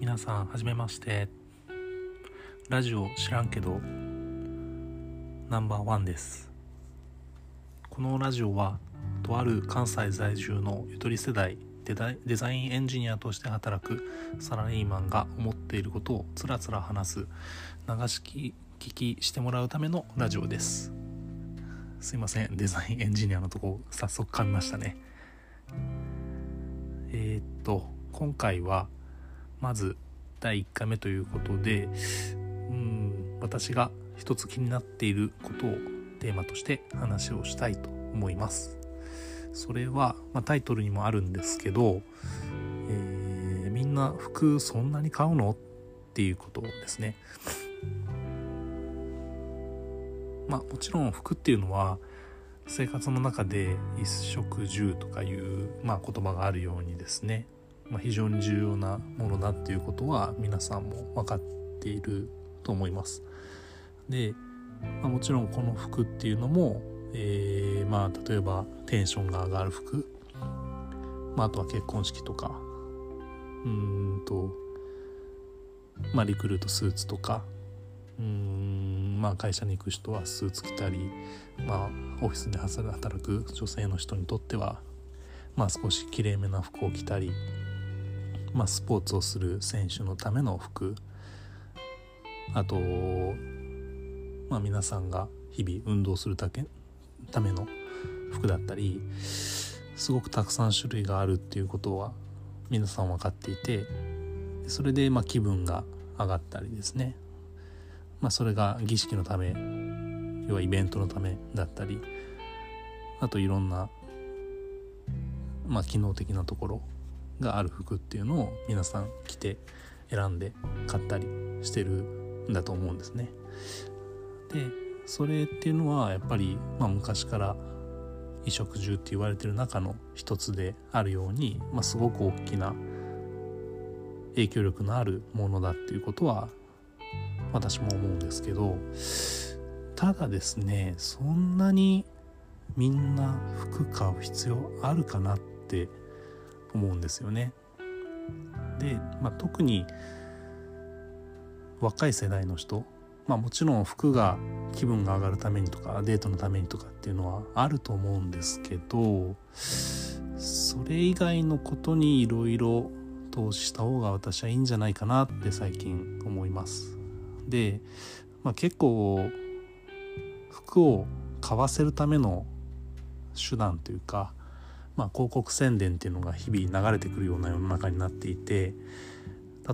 皆さんはじめまして。ラジオ知らんけどナンバーワンです。このラジオはとある関西在住のゆとり世代デザインエンジニアとして働くサラリーマンが思っていることをつらつら話す流し聞きしてもらうためのラジオです。すいませんデザインエンジニアのとこ早速噛みましたね。えー、っと今回はまず第1回目ということでうん私が一つ気になっていることをテーマとして話をしたいと思います。それは、まあ、タイトルにもあるんですけど、えー、みんな服そんなに買うのっていうことですね。まあもちろん服っていうのは生活の中で衣食住とかいう、まあ、言葉があるようにですねま、非常に重要なものだっていうことは皆さんも分かっていると思います。で、まあ、もちろんこの服っていうのも、えー、まあ例えばテンションが上がる服、まあ、あとは結婚式とか。うんと、まあ、リクルートスーツとか。うんまあ会社に行く人はスーツ着たり、まあ、オフィスで働く女性の人にとっては、まあ、少しきれいめな服を着たり。まあ、スポーツをする選手のための服。あと、まあ、皆さんが日々運動するたけための服だったりすごくたくさん種類があるっていうことは皆さん分かっていてそれでまあ気分が上がったりですね、まあ、それが儀式のため要はイベントのためだったりあといろんな、まあ、機能的なところがある服っていうのを皆さん着て選んで買ったりしてるんだと思うんですね。でそれっていうのはやっぱり、まあ、昔から衣食住って言われてる中の一つであるように、まあ、すごく大きな影響力のあるものだっていうことは私も思うんですけどただですねそんなにみんな服買う必要あるかなって思うんですよね。で、まあ、特に若い世代の人、まあ、もちろん服が気分が上がるためにとかデートのためにとかっていうのはあると思うんですけどそれ以外のことにいろいろ投資した方が私はいいんじゃないかなって最近思います。で、まあ、結構服を買わせるための手段というかまあ、広告宣伝っていうのが日々流れてくるような世の中になっていて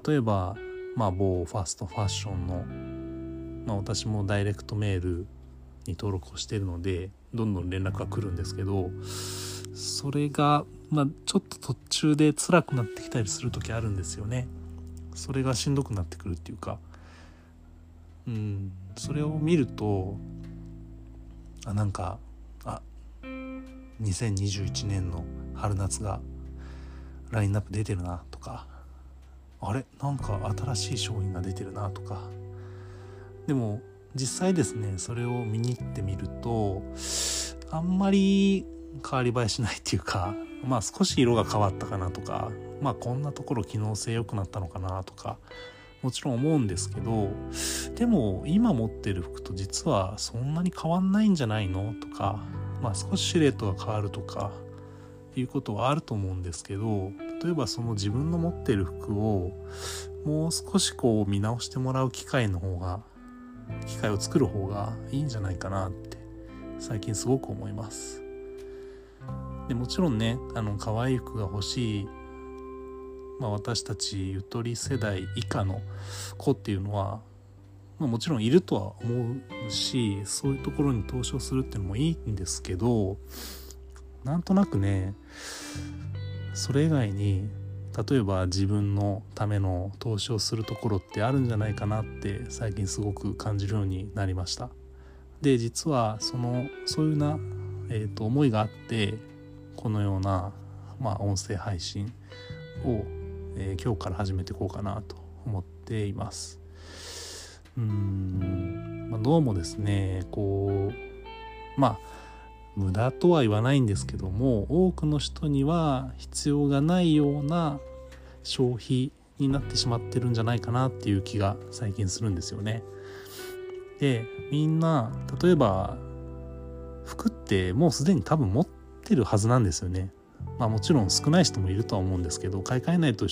例えば、まあ、某ファストファッションの、まあ、私もダイレクトメールに登録をしているのでどんどん連絡が来るんですけどそれが、まあ、ちょっと途中で辛くなってきたりする時あるんですよね。それがしんどくなってくるっていうかうんそれを見るとあなんか2021年の春夏がラインナップ出てるなとかあれ？なんか新しい商品が出てるなとか。でも実際ですねそれを見に行ってみるとあんまり変わり映えしないっていうかまあ少し色が変わったかなとかまあこんなところ機能性良くなったのかなとかもちろん思うんですけどでも今持ってる服と実はそんなに変わんないんじゃないのとかまあ、少しシルエットが変わるとかいうことはあると思うんですけど例えばその自分の持ってる服をもう少しこう見直してもらう機会の方が機会を作る方がいいんじゃないかなって最近すごく思います。でもちろんねあの可愛い服が欲しい、まあ、私たちゆとり世代以下の子っていうのはまあ、もちろんいるとは思うしそういうところに投資をするっていうのもいいんですけどなんとなくねそれ以外に例えば自分のための投資をするところってあるんじゃないかなって最近すごく感じるようになりました。で実はそのそういうな、えーと、思いがあってこのような、まあ、音声配信を、えー、今日から始めていこうかなと思っています。うん、まあ、どうもですねこうまあ無駄とは言わないんですけども多くの人には必要がないような消費になってしまってるんじゃないかなっていう気が最近するんですよね。でみんな例えば服ってもうすでに多分持ってるはずなんですよね。まあもちろん少ない人もいるとは思うんですけど買い替えないと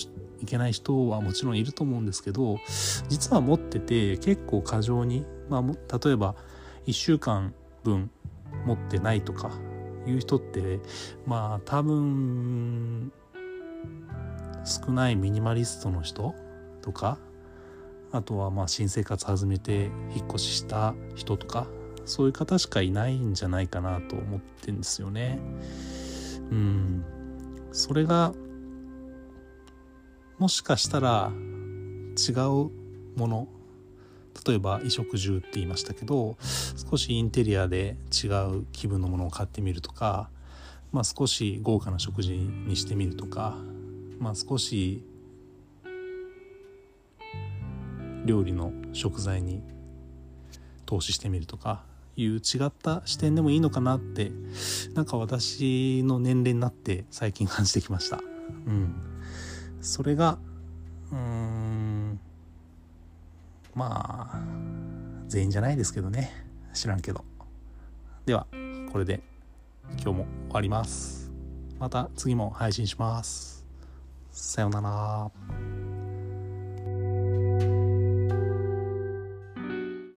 いけない人はもちろんいると思うんですけど実は持ってて結構過剰に、まあ、例えば1週間分持ってないとかいう人ってまあ多分少ないミニマリストの人とかあとはまあ新生活始めて引っ越しした人とかそういう方しかいないんじゃないかなと思ってんですよね。うんそれがもしかしたら違うもの例えば衣食住って言いましたけど少しインテリアで違う気分のものを買ってみるとか、まあ、少し豪華な食事にしてみるとか、まあ、少し料理の食材に投資してみるとかいう違った視点でもいいのかなってなんか私の年齢になって最近感じてきました。うん、それがうーんまあ全員じゃないですけどね。知らんけど。ではこれで今日も終わります。また次も配信します。さようなら。